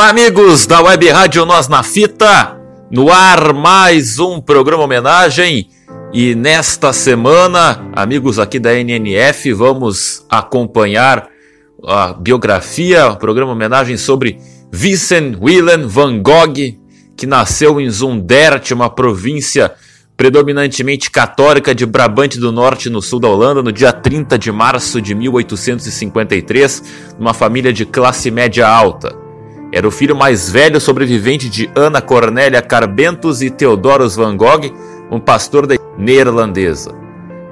Olá, amigos da Web Rádio Nós na Fita, no ar mais um programa homenagem. E nesta semana, amigos aqui da NNF, vamos acompanhar a biografia, o programa homenagem sobre Vincent Willem van Gogh, que nasceu em Zundert, uma província predominantemente católica de Brabante do Norte, no sul da Holanda, no dia 30 de março de 1853, numa família de classe média alta. Era o filho mais velho sobrevivente de Ana Cornélia Carbentus e Theodorus van Gogh, um pastor da neerlandesa.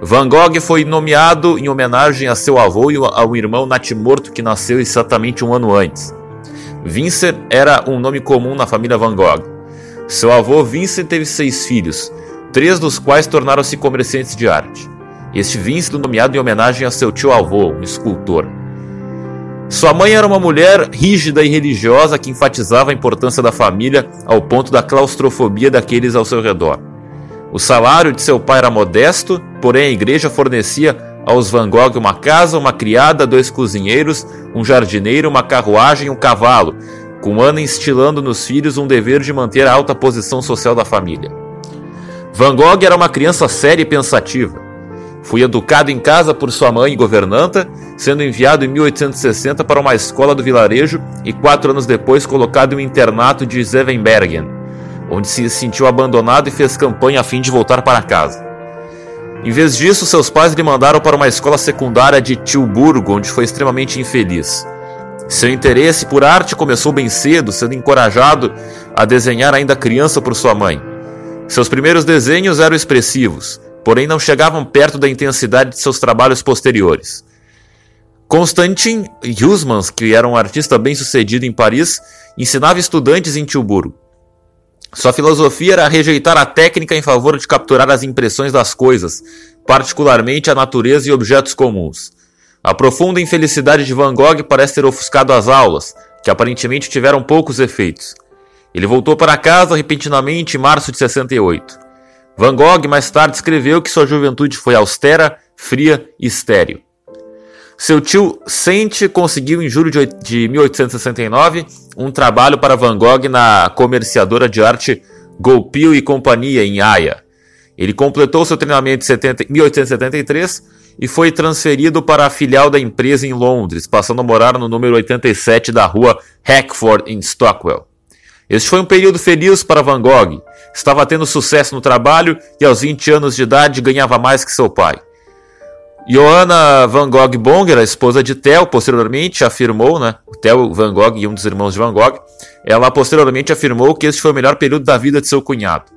Van Gogh foi nomeado em homenagem a seu avô e ao irmão natimorto que nasceu exatamente um ano antes. Vincent era um nome comum na família Van Gogh. Seu avô Vincent teve seis filhos, três dos quais tornaram-se comerciantes de arte. Este Vincent nomeado em homenagem a seu tio-avô, um escultor. Sua mãe era uma mulher rígida e religiosa que enfatizava a importância da família ao ponto da claustrofobia daqueles ao seu redor. O salário de seu pai era modesto, porém a igreja fornecia aos Van Gogh uma casa, uma criada, dois cozinheiros, um jardineiro, uma carruagem e um cavalo, com Ana instilando nos filhos um dever de manter a alta posição social da família. Van Gogh era uma criança séria e pensativa. Fui educado em casa por sua mãe governanta, sendo enviado em 1860 para uma escola do vilarejo e quatro anos depois colocado em um internato de Zevenbergen, onde se sentiu abandonado e fez campanha a fim de voltar para casa. Em vez disso, seus pais lhe mandaram para uma escola secundária de Tilburgo, onde foi extremamente infeliz. Seu interesse por arte começou bem cedo, sendo encorajado a desenhar ainda criança por sua mãe. Seus primeiros desenhos eram expressivos, porém não chegavam perto da intensidade de seus trabalhos posteriores. Konstantin Huysmans, que era um artista bem-sucedido em Paris, ensinava estudantes em Tilburgo. Sua filosofia era rejeitar a técnica em favor de capturar as impressões das coisas, particularmente a natureza e objetos comuns. A profunda infelicidade de Van Gogh parece ter ofuscado as aulas, que aparentemente tiveram poucos efeitos. Ele voltou para casa repentinamente em março de 68. Van Gogh mais tarde escreveu que sua juventude foi austera, fria e estéril. Seu tio Sente conseguiu em julho de 1869 um trabalho para Van Gogh na comerciadora de arte Goupil e Companhia em Haia. Ele completou seu treinamento em 1873 e foi transferido para a filial da empresa em Londres, passando a morar no número 87 da rua Hackford em Stockwell. Este foi um período feliz para Van Gogh. Estava tendo sucesso no trabalho e aos 20 anos de idade ganhava mais que seu pai. Johanna Van Gogh Bonger, a esposa de Theo, posteriormente afirmou, né, Theo Van Gogh e um dos irmãos de Van Gogh, ela posteriormente afirmou que este foi o melhor período da vida de seu cunhado.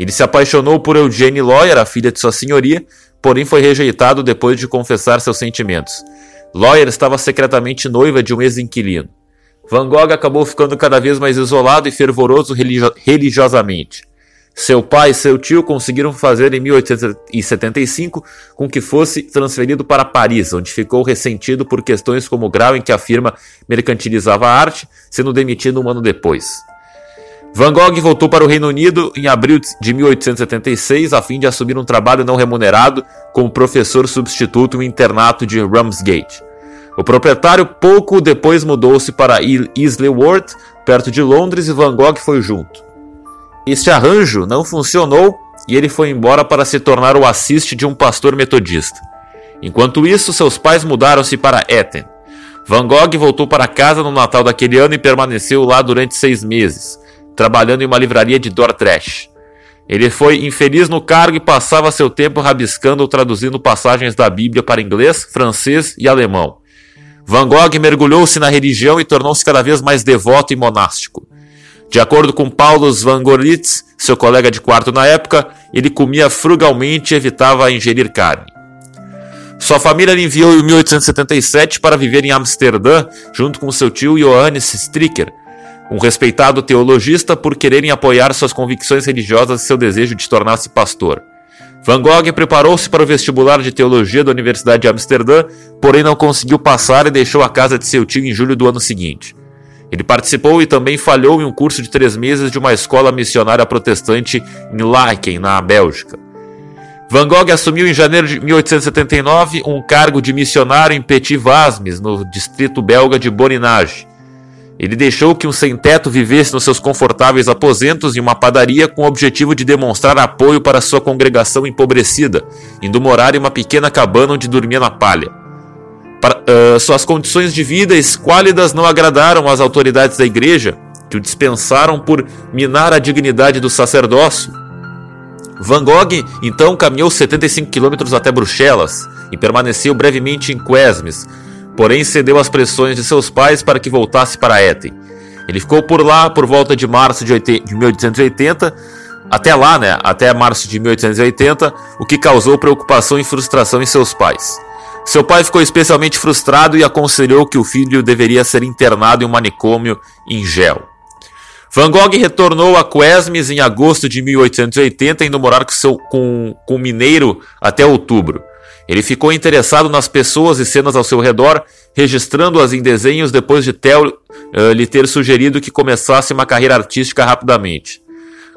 Ele se apaixonou por Eugene Lawyer, a filha de sua senhoria, porém foi rejeitado depois de confessar seus sentimentos. Lawyer estava secretamente noiva de um ex-inquilino. Van Gogh acabou ficando cada vez mais isolado e fervoroso religio religiosamente. Seu pai e seu tio conseguiram fazer em 1875 com que fosse transferido para Paris, onde ficou ressentido por questões como o grau em que a firma mercantilizava a arte, sendo demitido um ano depois. Van Gogh voltou para o Reino Unido em abril de 1876 a fim de assumir um trabalho não remunerado como professor substituto no internato de Ramsgate. O proprietário pouco depois mudou-se para Isleworth, perto de Londres, e Van Gogh foi junto. Este arranjo não funcionou e ele foi embora para se tornar o assiste de um pastor metodista. Enquanto isso, seus pais mudaram-se para Etten. Van Gogh voltou para casa no Natal daquele ano e permaneceu lá durante seis meses, trabalhando em uma livraria de Dordrecht. Ele foi infeliz no cargo e passava seu tempo rabiscando ou traduzindo passagens da Bíblia para inglês, francês e alemão. Van Gogh mergulhou-se na religião e tornou-se cada vez mais devoto e monástico. De acordo com Paulus Van Gorlitz, seu colega de quarto na época, ele comia frugalmente e evitava ingerir carne. Sua família lhe enviou em 1877 para viver em Amsterdã, junto com seu tio Johannes Stricker, um respeitado teologista por quererem apoiar suas convicções religiosas e seu desejo de tornar-se pastor. Van Gogh preparou-se para o vestibular de teologia da Universidade de Amsterdã, porém não conseguiu passar e deixou a casa de seu tio em julho do ano seguinte. Ele participou e também falhou em um curso de três meses de uma escola missionária protestante em Laeken, na Bélgica. Van Gogh assumiu em janeiro de 1879 um cargo de missionário em Petit Vasmes, no distrito belga de Borinage. Ele deixou que um sem-teto vivesse nos seus confortáveis aposentos em uma padaria com o objetivo de demonstrar apoio para sua congregação empobrecida, indo morar em uma pequena cabana onde dormia na palha. Para, uh, suas condições de vida esquálidas não agradaram às autoridades da igreja, que o dispensaram por minar a dignidade do sacerdócio. Van Gogh então caminhou 75 quilômetros até Bruxelas e permaneceu brevemente em Quesmes, porém cedeu às pressões de seus pais para que voltasse para Etten. Ele ficou por lá por volta de março de 1880, até lá, né, até março de 1880, o que causou preocupação e frustração em seus pais. Seu pai ficou especialmente frustrado e aconselhou que o filho deveria ser internado em um manicômio em gel. Van Gogh retornou a Quesmes em agosto de 1880, indo morar com, seu, com, com o mineiro até outubro. Ele ficou interessado nas pessoas e cenas ao seu redor, registrando-as em desenhos depois de Theo uh, lhe ter sugerido que começasse uma carreira artística rapidamente.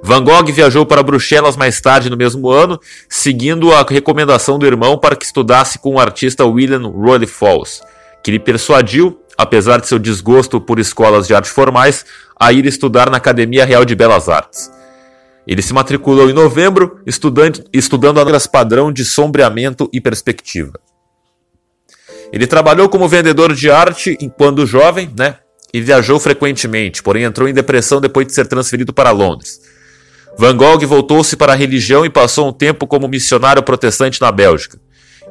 Van Gogh viajou para Bruxelas mais tarde no mesmo ano, seguindo a recomendação do irmão para que estudasse com o artista William Roy Falls, que lhe persuadiu, apesar de seu desgosto por escolas de arte formais, a ir estudar na Academia Real de Belas Artes. Ele se matriculou em novembro, estudando, estudando a padrão de sombreamento e perspectiva. Ele trabalhou como vendedor de arte enquanto jovem, né? E viajou frequentemente, porém entrou em depressão depois de ser transferido para Londres. Van Gogh voltou-se para a religião e passou um tempo como missionário protestante na Bélgica.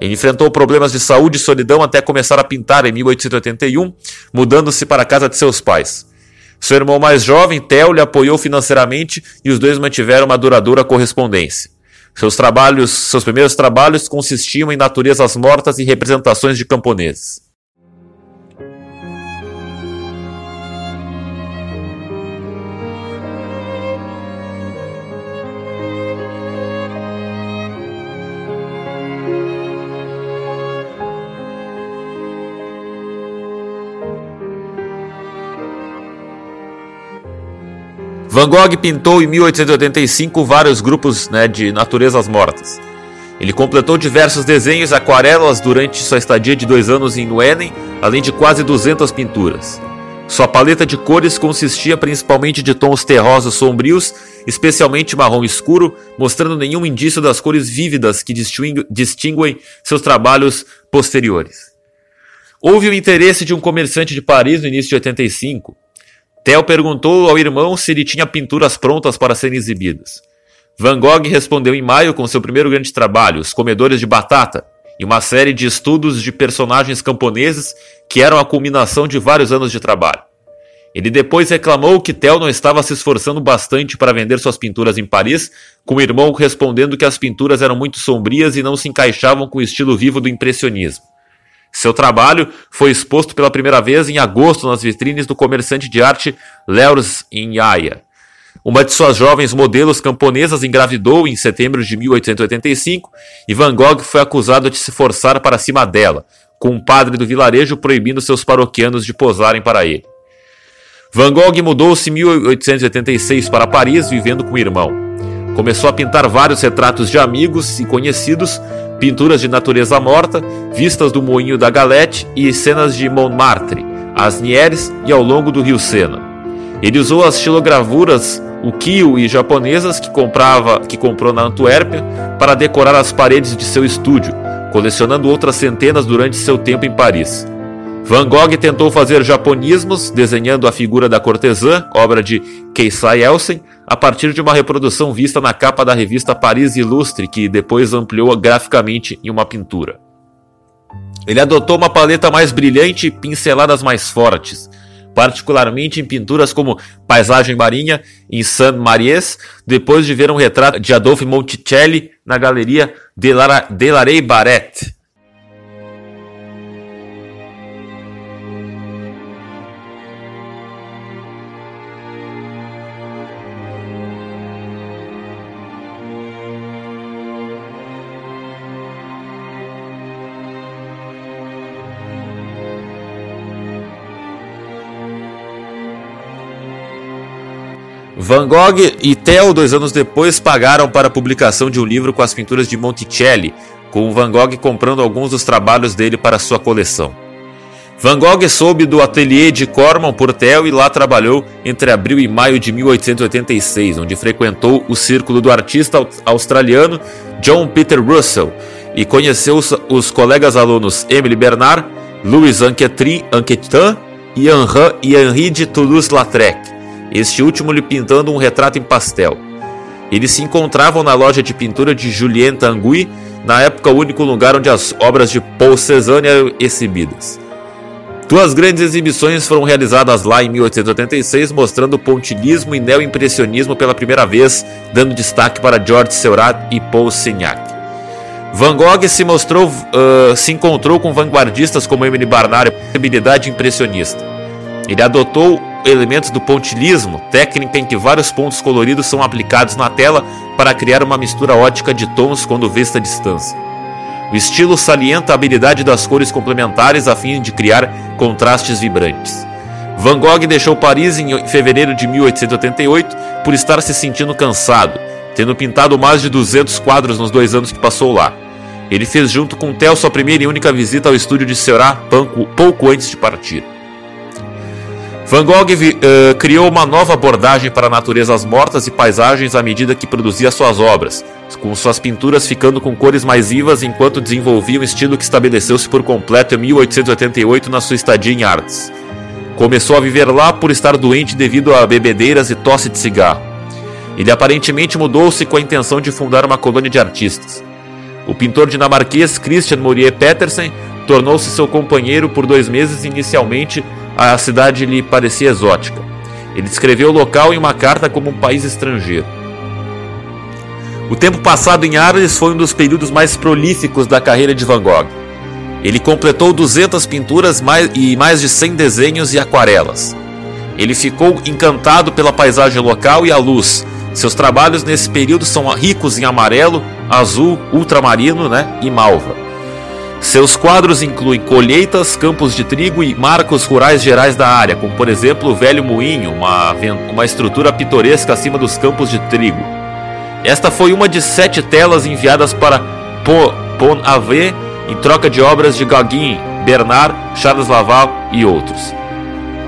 Ele enfrentou problemas de saúde e solidão até começar a pintar em 1881, mudando-se para a casa de seus pais. Seu irmão mais jovem, Theo, lhe apoiou financeiramente e os dois mantiveram uma duradoura correspondência. Seus trabalhos, seus primeiros trabalhos consistiam em naturezas mortas e representações de camponeses. Van Gogh pintou em 1885 vários grupos né, de naturezas mortas. Ele completou diversos desenhos e aquarelas durante sua estadia de dois anos em Nuenen, além de quase 200 pinturas. Sua paleta de cores consistia principalmente de tons terrosos sombrios, especialmente marrom escuro, mostrando nenhum indício das cores vívidas que distinguem seus trabalhos posteriores. Houve o interesse de um comerciante de Paris no início de 85, Theo perguntou ao irmão se ele tinha pinturas prontas para serem exibidas. Van Gogh respondeu em maio com seu primeiro grande trabalho, Os Comedores de Batata, e uma série de estudos de personagens camponeses que eram a culminação de vários anos de trabalho. Ele depois reclamou que Theo não estava se esforçando bastante para vender suas pinturas em Paris, com o irmão respondendo que as pinturas eram muito sombrias e não se encaixavam com o estilo vivo do impressionismo. Seu trabalho foi exposto pela primeira vez em agosto nas vitrines do comerciante de arte Leurs em Haia. Uma de suas jovens modelos camponesas engravidou em setembro de 1885 e Van Gogh foi acusado de se forçar para cima dela, com um padre do vilarejo proibindo seus paroquianos de posarem para ele. Van Gogh mudou-se em 1886 para Paris, vivendo com o irmão. Começou a pintar vários retratos de amigos e conhecidos, pinturas de natureza morta, vistas do moinho da Galete e cenas de Montmartre, Asnieres e ao longo do rio Sena. Ele usou as xilogravuras ukiyo e japonesas que comprava, que comprou na Antuérpia para decorar as paredes de seu estúdio, colecionando outras centenas durante seu tempo em Paris. Van Gogh tentou fazer japonismos, desenhando a figura da cortesã, obra de Keisai Elsen, a partir de uma reprodução vista na capa da revista Paris Ilustre, que depois ampliou graficamente em uma pintura. Ele adotou uma paleta mais brilhante e pinceladas mais fortes, particularmente em pinturas como Paisagem Marinha em Saint-Maries, depois de ver um retrato de Adolphe Monticelli na galeria Delarey Barret. Van Gogh e Theo, dois anos depois, pagaram para a publicação de um livro com as pinturas de Monticelli, com Van Gogh comprando alguns dos trabalhos dele para sua coleção. Van Gogh soube do ateliê de Corman por Theo e lá trabalhou entre abril e maio de 1886, onde frequentou o círculo do artista australiano John Peter Russell e conheceu os, os colegas alunos Emily Bernard, Louis Anquetin, e Henri de Toulouse-Lautrec este último lhe pintando um retrato em pastel. Eles se encontravam na loja de pintura de Julien Tanguy, na época o único lugar onde as obras de Paul Cézanne eram exibidas. Duas grandes exibições foram realizadas lá em 1886, mostrando o pontilhismo e neoimpressionismo pela primeira vez, dando destaque para George Seurat e Paul Signac. Van Gogh se mostrou, uh, se encontrou com vanguardistas como Emily Barnard habilidade impressionista. Ele adotou elementos do pontilismo, técnica em que vários pontos coloridos são aplicados na tela para criar uma mistura ótica de tons quando vista à distância. O estilo salienta a habilidade das cores complementares a fim de criar contrastes vibrantes. Van Gogh deixou Paris em fevereiro de 1888 por estar se sentindo cansado, tendo pintado mais de 200 quadros nos dois anos que passou lá. Ele fez junto com Theo sua primeira e única visita ao estúdio de Seurat pouco antes de partir. Van Gogh uh, criou uma nova abordagem para naturezas mortas e paisagens à medida que produzia suas obras, com suas pinturas ficando com cores mais vivas enquanto desenvolvia um estilo que estabeleceu-se por completo em 1888 na sua estadia em Artes. Começou a viver lá por estar doente devido a bebedeiras e tosse de cigarro. Ele aparentemente mudou-se com a intenção de fundar uma colônia de artistas. O pintor dinamarquês Christian Morier Petersen tornou-se seu companheiro por dois meses inicialmente a cidade lhe parecia exótica. Ele descreveu o local em uma carta como um país estrangeiro. O tempo passado em Arles foi um dos períodos mais prolíficos da carreira de Van Gogh. Ele completou 200 pinturas e mais de 100 desenhos e aquarelas. Ele ficou encantado pela paisagem local e a luz. Seus trabalhos nesse período são ricos em amarelo, azul, ultramarino né, e malva. Seus quadros incluem colheitas, campos de trigo e marcos rurais gerais da área, como por exemplo o Velho Moinho, uma, uma estrutura pitoresca acima dos campos de trigo. Esta foi uma de sete telas enviadas para Pont Ave em troca de obras de Gauguin, Bernard, Charles Laval e outros.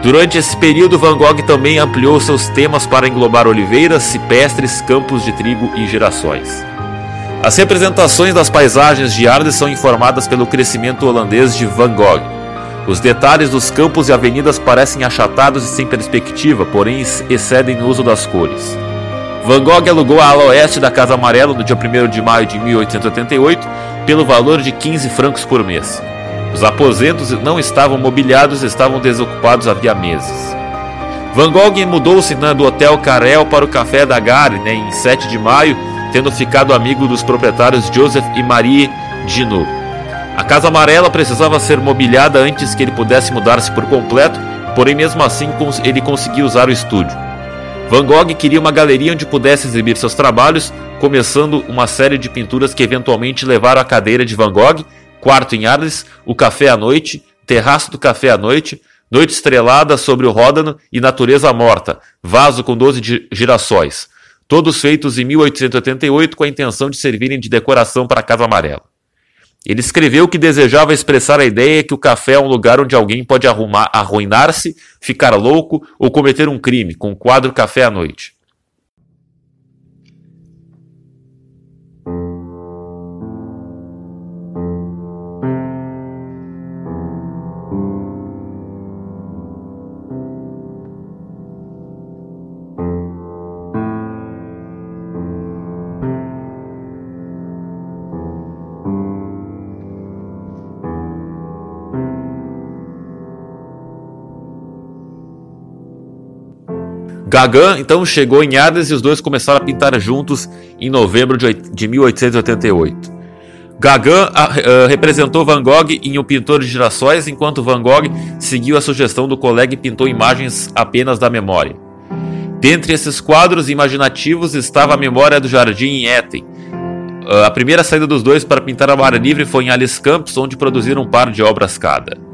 Durante esse período, Van Gogh também ampliou seus temas para englobar oliveiras, cipestres, campos de trigo e girassóis. As representações das paisagens de Arles são informadas pelo crescimento holandês de Van Gogh. Os detalhes dos campos e avenidas parecem achatados e sem perspectiva, porém excedem no uso das cores. Van Gogh alugou a ala oeste da Casa Amarela no dia 1 de maio de 1888 pelo valor de 15 francos por mês. Os aposentos não estavam mobiliados e estavam desocupados havia meses. Van Gogh mudou-se do Hotel Carel para o Café da Gare né, em 7 de maio tendo ficado amigo dos proprietários Joseph e Marie Dino. A Casa Amarela precisava ser mobiliada antes que ele pudesse mudar-se por completo, porém mesmo assim ele conseguiu usar o estúdio. Van Gogh queria uma galeria onde pudesse exibir seus trabalhos, começando uma série de pinturas que eventualmente levaram a cadeira de Van Gogh, quarto em Arles, o café à noite, terraço do café à noite, noite estrelada sobre o Ródano e natureza morta, vaso com 12 girassóis todos feitos em 1888 com a intenção de servirem de decoração para a Casa Amarela. Ele escreveu que desejava expressar a ideia que o café é um lugar onde alguém pode arruinar-se, ficar louco ou cometer um crime, com o quadro Café à Noite. Gauguin então chegou em Arles e os dois começaram a pintar juntos em novembro de 1888. Gauguin uh, representou Van Gogh em O Pintor de Girassóis, enquanto Van Gogh seguiu a sugestão do colega e pintou imagens apenas da memória. Dentre esses quadros imaginativos estava a Memória do Jardim em Etten. Uh, a primeira saída dos dois para pintar a mar livre foi em Alice Campos, onde produziram um par de obras cada.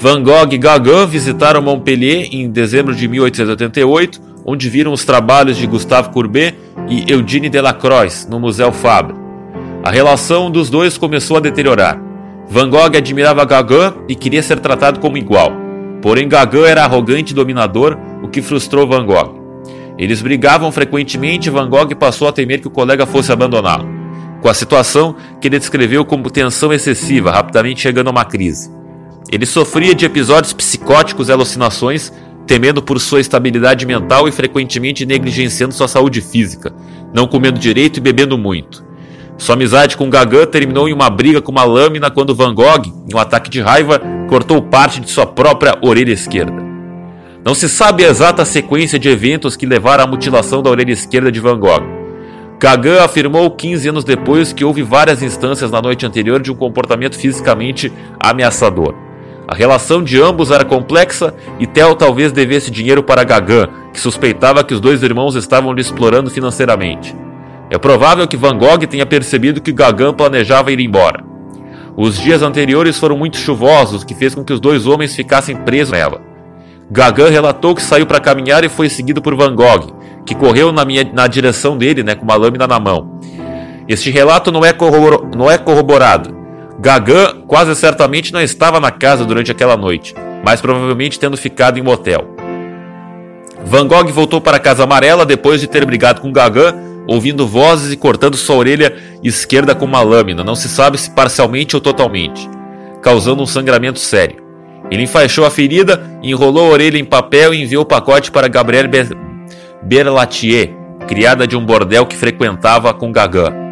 Van Gogh e Gauguin visitaram Montpellier em dezembro de 1888, onde viram os trabalhos de Gustave Courbet e Eugène Delacroix no Museu Fabre. A relação dos dois começou a deteriorar. Van Gogh admirava Gauguin e queria ser tratado como igual. Porém, Gauguin era arrogante e dominador, o que frustrou Van Gogh. Eles brigavam frequentemente e Van Gogh passou a temer que o colega fosse abandoná-lo, com a situação que ele descreveu como tensão excessiva, rapidamente chegando a uma crise. Ele sofria de episódios psicóticos e alucinações, temendo por sua estabilidade mental e frequentemente negligenciando sua saúde física, não comendo direito e bebendo muito. Sua amizade com Gauguin terminou em uma briga com uma lâmina quando Van Gogh, em um ataque de raiva, cortou parte de sua própria orelha esquerda. Não se sabe a exata sequência de eventos que levaram à mutilação da orelha esquerda de Van Gogh. Gauguin afirmou 15 anos depois que houve várias instâncias na noite anterior de um comportamento fisicamente ameaçador. A relação de ambos era complexa e Theo talvez devesse dinheiro para Gauguin, que suspeitava que os dois irmãos estavam lhe explorando financeiramente. É provável que Van Gogh tenha percebido que Gauguin planejava ir embora. Os dias anteriores foram muito chuvosos, que fez com que os dois homens ficassem presos nela. Gauguin relatou que saiu para caminhar e foi seguido por Van Gogh, que correu na, minha, na direção dele né, com uma lâmina na mão. Este relato não é, não é corroborado, Gagan quase certamente não estava na casa durante aquela noite, mas provavelmente tendo ficado em motel. Van Gogh voltou para a Casa Amarela depois de ter brigado com Gagan, ouvindo vozes e cortando sua orelha esquerda com uma lâmina, não se sabe se parcialmente ou totalmente, causando um sangramento sério. Ele enfaixou a ferida, enrolou a orelha em papel e enviou o pacote para Gabrielle Berlatier, criada de um bordel que frequentava com Gagan.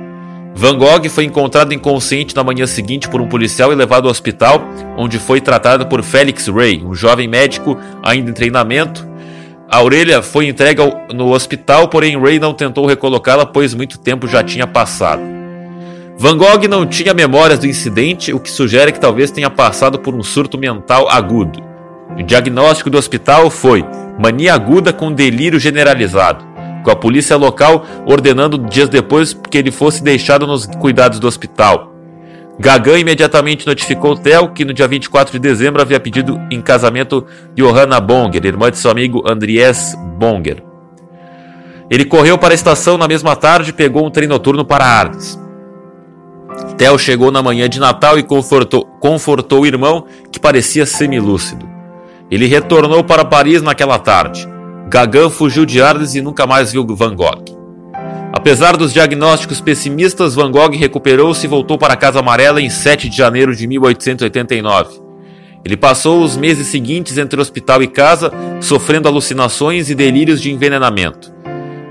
Van Gogh foi encontrado inconsciente na manhã seguinte por um policial e levado ao hospital, onde foi tratado por Felix Ray, um jovem médico ainda em treinamento. A orelha foi entregue no hospital, porém Ray não tentou recolocá-la, pois muito tempo já tinha passado. Van Gogh não tinha memórias do incidente, o que sugere que talvez tenha passado por um surto mental agudo. O diagnóstico do hospital foi mania aguda com delírio generalizado com a polícia local ordenando dias depois que ele fosse deixado nos cuidados do hospital. Gagan imediatamente notificou Theo que no dia 24 de dezembro havia pedido em casamento Johanna Bonger, irmã de seu amigo Andries Bonger. Ele correu para a estação na mesma tarde e pegou um trem noturno para Arles. Theo chegou na manhã de Natal e confortou, confortou o irmão, que parecia semilúcido. Ele retornou para Paris naquela tarde. Gagan fugiu de Arles e nunca mais viu Van Gogh. Apesar dos diagnósticos pessimistas, Van Gogh recuperou-se e voltou para a Casa Amarela em 7 de janeiro de 1889. Ele passou os meses seguintes entre hospital e casa, sofrendo alucinações e delírios de envenenamento.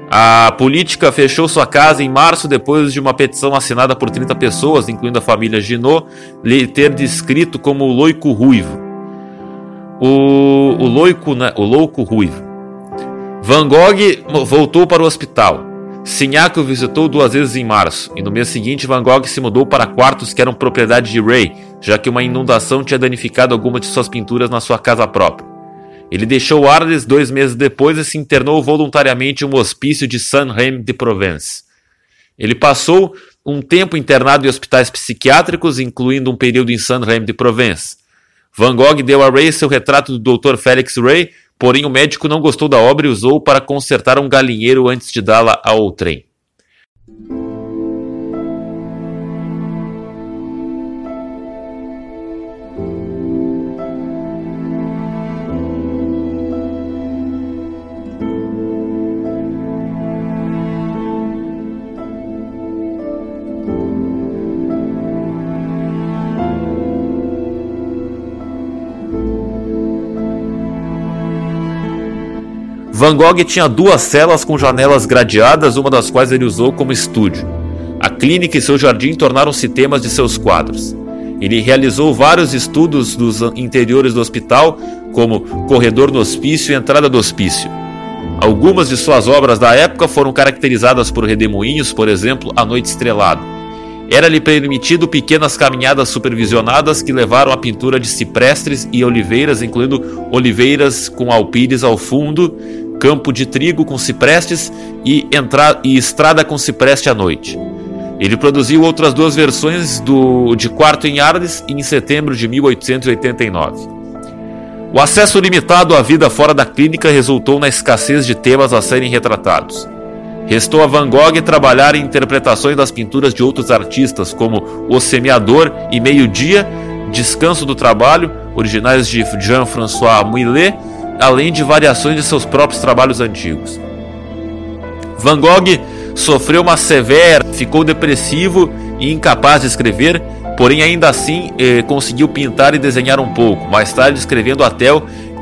A política fechou sua casa em março depois de uma petição assinada por 30 pessoas, incluindo a família Ginot, lhe ter descrito como o loico ruivo. O, o, loico, né, o louco ruivo. Van Gogh voltou para o hospital. Signac o visitou duas vezes em março, e no mês seguinte Van Gogh se mudou para quartos que eram propriedade de Ray, já que uma inundação tinha danificado algumas de suas pinturas na sua casa própria. Ele deixou Arles dois meses depois e se internou voluntariamente em um hospício de Saint-Rémy de Provence. Ele passou um tempo internado em hospitais psiquiátricos, incluindo um período em Saint-Rémy de Provence. Van Gogh deu a Ray seu retrato do Dr. Félix Ray, Porém, o médico não gostou da obra e usou para consertar um galinheiro antes de dá-la ao trem. Van Gogh tinha duas celas com janelas gradeadas, uma das quais ele usou como estúdio. A clínica e seu jardim tornaram-se temas de seus quadros. Ele realizou vários estudos dos interiores do hospital, como corredor do hospício e entrada do hospício. Algumas de suas obras da época foram caracterizadas por redemoinhos, por exemplo, A Noite Estrelada. Era-lhe permitido pequenas caminhadas supervisionadas que levaram à pintura de ciprestes e oliveiras, incluindo oliveiras com alpires ao fundo, campo de trigo com ciprestes e, entra... e estrada com cipreste à noite. Ele produziu outras duas versões do... de Quarto em Arles em setembro de 1889. O acesso limitado à vida fora da clínica resultou na escassez de temas a serem retratados. Restou a Van Gogh trabalhar em interpretações das pinturas de outros artistas, como O Semeador e Meio-Dia, Descanso do Trabalho, originais de Jean-François Millet, além de variações de seus próprios trabalhos antigos. Van Gogh sofreu uma severa, ficou depressivo e incapaz de escrever, porém ainda assim eh, conseguiu pintar e desenhar um pouco, mais tarde escrevendo até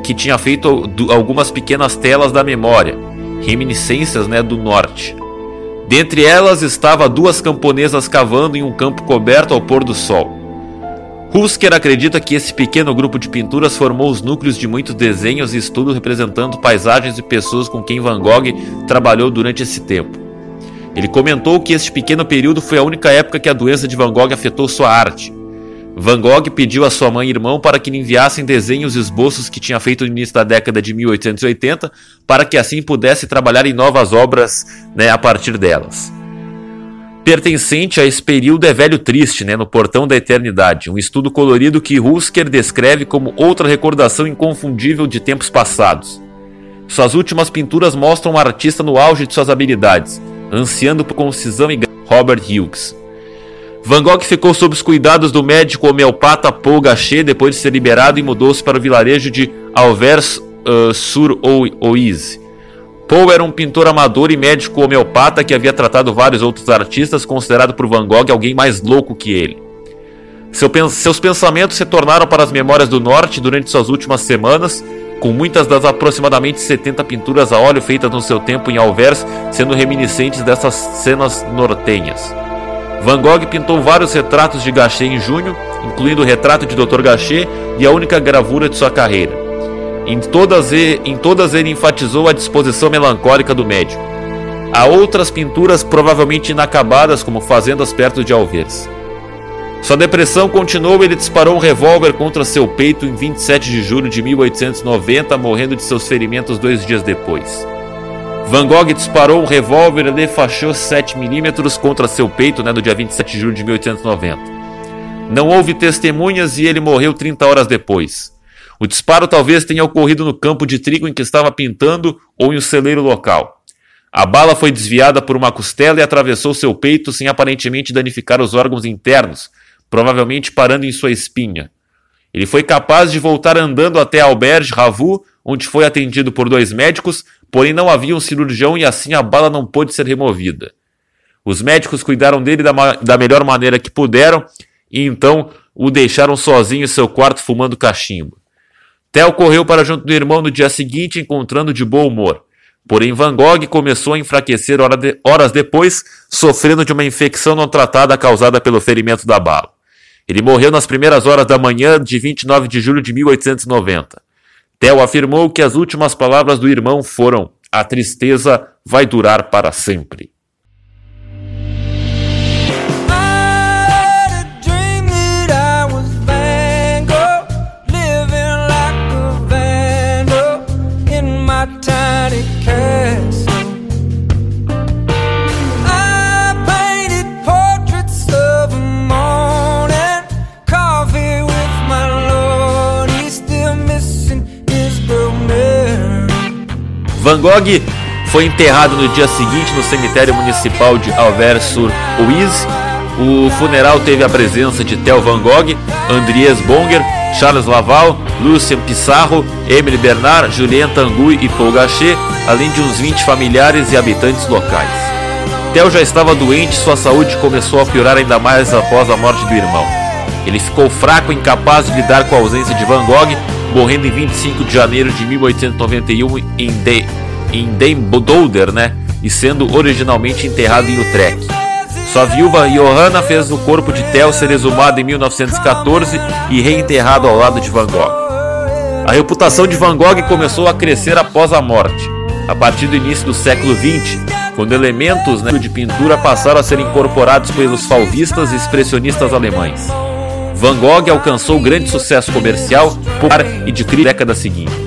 que tinha feito algumas pequenas telas da memória reminiscências né, do norte. Dentre elas estava duas camponesas cavando em um campo coberto ao pôr do sol. Husker acredita que esse pequeno grupo de pinturas formou os núcleos de muitos desenhos e estudos representando paisagens e pessoas com quem Van Gogh trabalhou durante esse tempo. Ele comentou que este pequeno período foi a única época que a doença de Van Gogh afetou sua arte. Van Gogh pediu a sua mãe e irmão para que lhe enviassem desenhos e esboços que tinha feito no início da década de 1880, para que assim pudesse trabalhar em novas obras né, a partir delas. Pertencente a esse período é Velho Triste, né, no Portão da Eternidade, um estudo colorido que Husker descreve como outra recordação inconfundível de tempos passados. Suas últimas pinturas mostram o um artista no auge de suas habilidades, ansiando por concisão e Robert Hughes. Van Gogh ficou sob os cuidados do médico homeopata Paul Gachet depois de ser liberado e mudou-se para o vilarejo de Alvers-sur-Oise. Paul era um pintor amador e médico homeopata que havia tratado vários outros artistas, considerado por Van Gogh alguém mais louco que ele. Seu, seus pensamentos se tornaram para as memórias do norte durante suas últimas semanas, com muitas das aproximadamente 70 pinturas a óleo feitas no seu tempo em Alvers sendo reminiscentes dessas cenas nortenhas. Van Gogh pintou vários retratos de Gachet em junho, incluindo o retrato de Dr. Gachet e a única gravura de sua carreira. Em todas, ele, em todas ele enfatizou a disposição melancólica do médico. Há outras pinturas provavelmente inacabadas, como fazendas perto de Alvers. Sua depressão continuou e ele disparou um revólver contra seu peito em 27 de julho de 1890, morrendo de seus ferimentos dois dias depois. Van Gogh disparou um revólver e fachou 7mm contra seu peito né, no dia 27 de julho de 1890. Não houve testemunhas e ele morreu 30 horas depois. O disparo talvez tenha ocorrido no campo de trigo em que estava pintando ou em um celeiro local. A bala foi desviada por uma costela e atravessou seu peito sem aparentemente danificar os órgãos internos, provavelmente parando em sua espinha. Ele foi capaz de voltar andando até Alberge Ravu, onde foi atendido por dois médicos, porém não havia um cirurgião e assim a bala não pôde ser removida. Os médicos cuidaram dele da, da melhor maneira que puderam e então o deixaram sozinho em seu quarto fumando cachimbo. Theo correu para junto do irmão no dia seguinte, encontrando de bom humor. Porém, Van Gogh começou a enfraquecer hora de, horas depois, sofrendo de uma infecção não tratada causada pelo ferimento da bala. Ele morreu nas primeiras horas da manhã de 29 de julho de 1890. Theo afirmou que as últimas palavras do irmão foram: A tristeza vai durar para sempre. Van Gogh foi enterrado no dia seguinte no cemitério municipal de Alvers-sur-Oise. O funeral teve a presença de Theo Van Gogh, Andries Bonger, Charles Laval, Lucien Pissarro, Emily Bernard, Julien Tanguy e Paul Gachet, além de uns 20 familiares e habitantes locais. Theo já estava doente e sua saúde começou a piorar ainda mais após a morte do irmão. Ele ficou fraco e incapaz de lidar com a ausência de Van Gogh morrendo em 25 de janeiro de 1891 em, de, em Dembodolder, né? E sendo originalmente enterrado em Utrecht. Sua viúva Johanna fez o corpo de Theo ser exumado em 1914 e reenterrado ao lado de Van Gogh. A reputação de Van Gogh começou a crescer após a morte, a partir do início do século XX, quando elementos né, de pintura passaram a ser incorporados pelos fauvistas e expressionistas alemães. Van Gogh alcançou grande sucesso comercial, popular e de crítica década seguinte.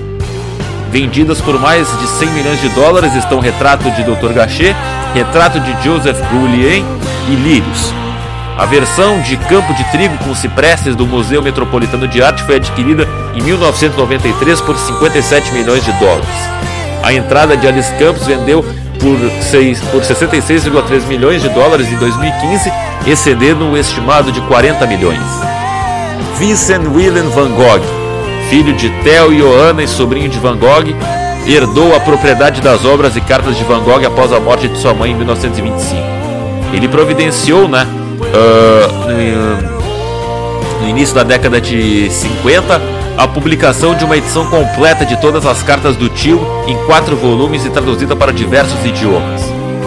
Vendidas por mais de 100 milhões de dólares estão retrato de Dr. Gachet, retrato de Joseph Goulien e lírios. A versão de campo de trigo com ciprestes do Museu Metropolitano de Arte foi adquirida em 1993 por 57 milhões de dólares. A entrada de Alice Campos vendeu por, por 66,3 milhões de dólares em 2015, excedendo o estimado de 40 milhões. Vincent Willem van Gogh, filho de Theo e Johanna e sobrinho de Van Gogh, herdou a propriedade das obras e cartas de Van Gogh após a morte de sua mãe em 1925. Ele providenciou, né, uh, no início da década de 50, a publicação de uma edição completa de todas as cartas do tio em quatro volumes e traduzida para diversos idiomas.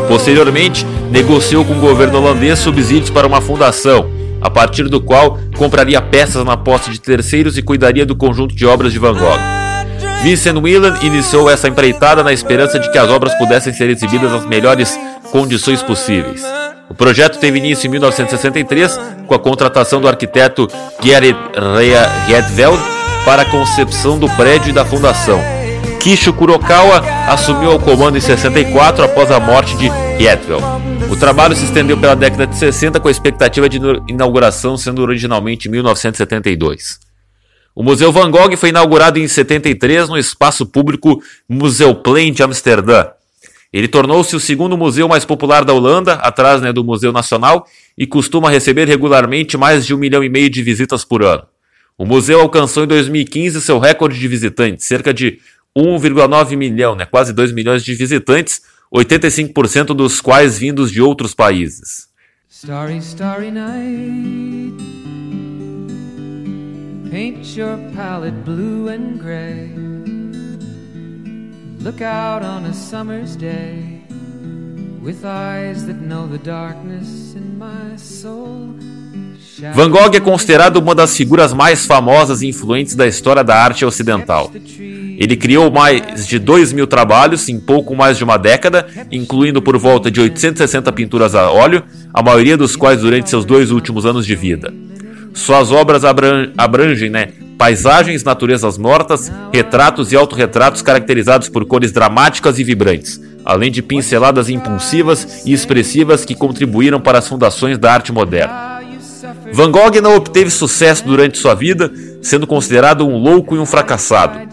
Posteriormente, negociou com o governo holandês subsídios para uma fundação, a partir do qual compraria peças na posse de terceiros e cuidaria do conjunto de obras de Van Gogh. Vincent Whelan iniciou essa empreitada na esperança de que as obras pudessem ser exibidas nas melhores condições possíveis. O projeto teve início em 1963 com a contratação do arquiteto Gerrit Redveld para a concepção do prédio e da fundação. Kisho Kurokawa assumiu o comando em 64 após a morte de Redveld. O trabalho se estendeu pela década de 60 com a expectativa de inauguração sendo originalmente em 1972. O Museu Van Gogh foi inaugurado em 73 no espaço público Museusplein de Amsterdã. Ele tornou-se o segundo museu mais popular da Holanda, atrás né, do Museu Nacional, e costuma receber regularmente mais de um milhão e meio de visitas por ano. O museu alcançou em 2015 seu recorde de visitantes, cerca de 1,9 milhão, né, quase 2 milhões de visitantes, 85% dos quais vindos de outros países. Starry, starry Paint your palette blue and gray. Look out on a summer's day with eyes that know the darkness in my soul. Van Gogh é considerado uma das figuras mais famosas e influentes da história da arte ocidental. Ele criou mais de 2 mil trabalhos em pouco mais de uma década, incluindo por volta de 860 pinturas a óleo, a maioria dos quais durante seus dois últimos anos de vida. Suas obras abrangem né, paisagens, naturezas mortas, retratos e autorretratos caracterizados por cores dramáticas e vibrantes, além de pinceladas impulsivas e expressivas que contribuíram para as fundações da arte moderna. Van Gogh não obteve sucesso durante sua vida, sendo considerado um louco e um fracassado.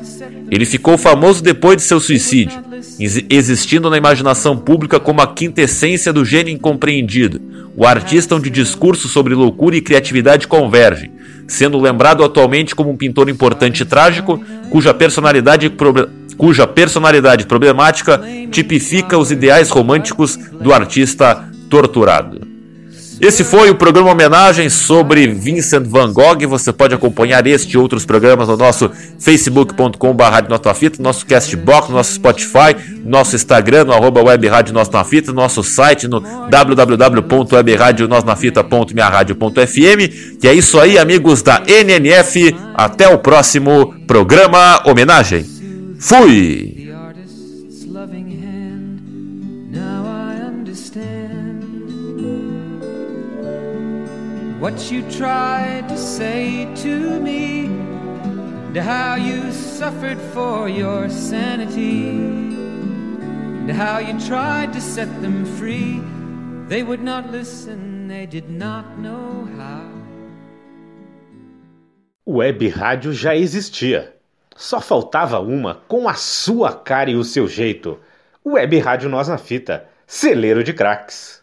Ele ficou famoso depois de seu suicídio, existindo na imaginação pública como a quintessência do gênio incompreendido, o artista onde discurso sobre loucura e criatividade convergem, sendo lembrado atualmente como um pintor importante e trágico, cuja personalidade, cuja personalidade problemática tipifica os ideais românticos do artista torturado. Esse foi o programa homenagem sobre Vincent Van Gogh. Você pode acompanhar este e outros programas no nosso facebook.com.br Fita, nosso Castbox, nosso Spotify, nosso Instagram, no arroba web rádio Nossa Fita, nosso site no www.webradionosnafita.minharadio.fm. E é isso aí, amigos da NNF. Até o próximo programa homenagem. Fui! What you tried to say to me, and how you suffered for your sanity, and how you tried to set them free. They would not listen, they did not know how. Web rádio já existia. Só faltava uma com a sua cara e o seu jeito. Web Rádio Nós na Fita, celeiro de craques.